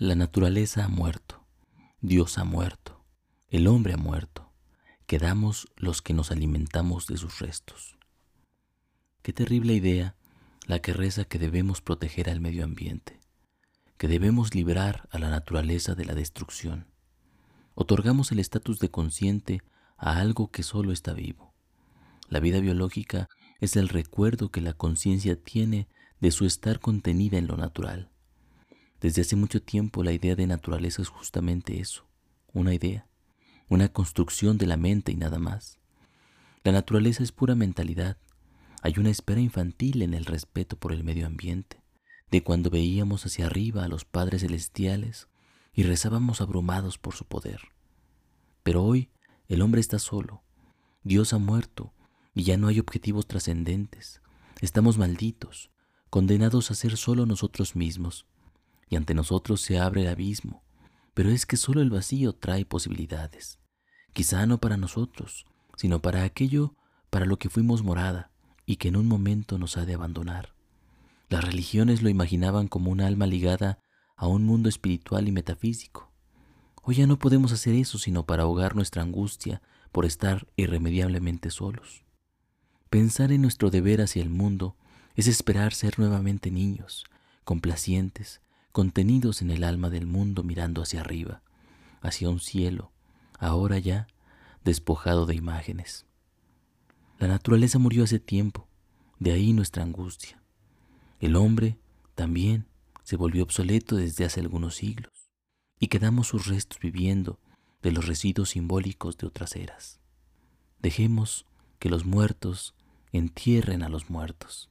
La naturaleza ha muerto, Dios ha muerto, el hombre ha muerto, quedamos los que nos alimentamos de sus restos. Qué terrible idea la que reza que debemos proteger al medio ambiente, que debemos librar a la naturaleza de la destrucción. Otorgamos el estatus de consciente a algo que solo está vivo. La vida biológica es el recuerdo que la conciencia tiene de su estar contenida en lo natural. Desde hace mucho tiempo la idea de naturaleza es justamente eso, una idea, una construcción de la mente y nada más. La naturaleza es pura mentalidad. Hay una espera infantil en el respeto por el medio ambiente, de cuando veíamos hacia arriba a los padres celestiales y rezábamos abrumados por su poder. Pero hoy el hombre está solo, Dios ha muerto y ya no hay objetivos trascendentes. Estamos malditos, condenados a ser solo nosotros mismos y ante nosotros se abre el abismo, pero es que solo el vacío trae posibilidades, quizá no para nosotros, sino para aquello para lo que fuimos morada y que en un momento nos ha de abandonar. Las religiones lo imaginaban como un alma ligada a un mundo espiritual y metafísico. Hoy ya no podemos hacer eso sino para ahogar nuestra angustia por estar irremediablemente solos. Pensar en nuestro deber hacia el mundo es esperar ser nuevamente niños, complacientes, contenidos en el alma del mundo mirando hacia arriba, hacia un cielo, ahora ya despojado de imágenes. La naturaleza murió hace tiempo, de ahí nuestra angustia. El hombre también se volvió obsoleto desde hace algunos siglos y quedamos sus restos viviendo de los residuos simbólicos de otras eras. Dejemos que los muertos entierren a los muertos.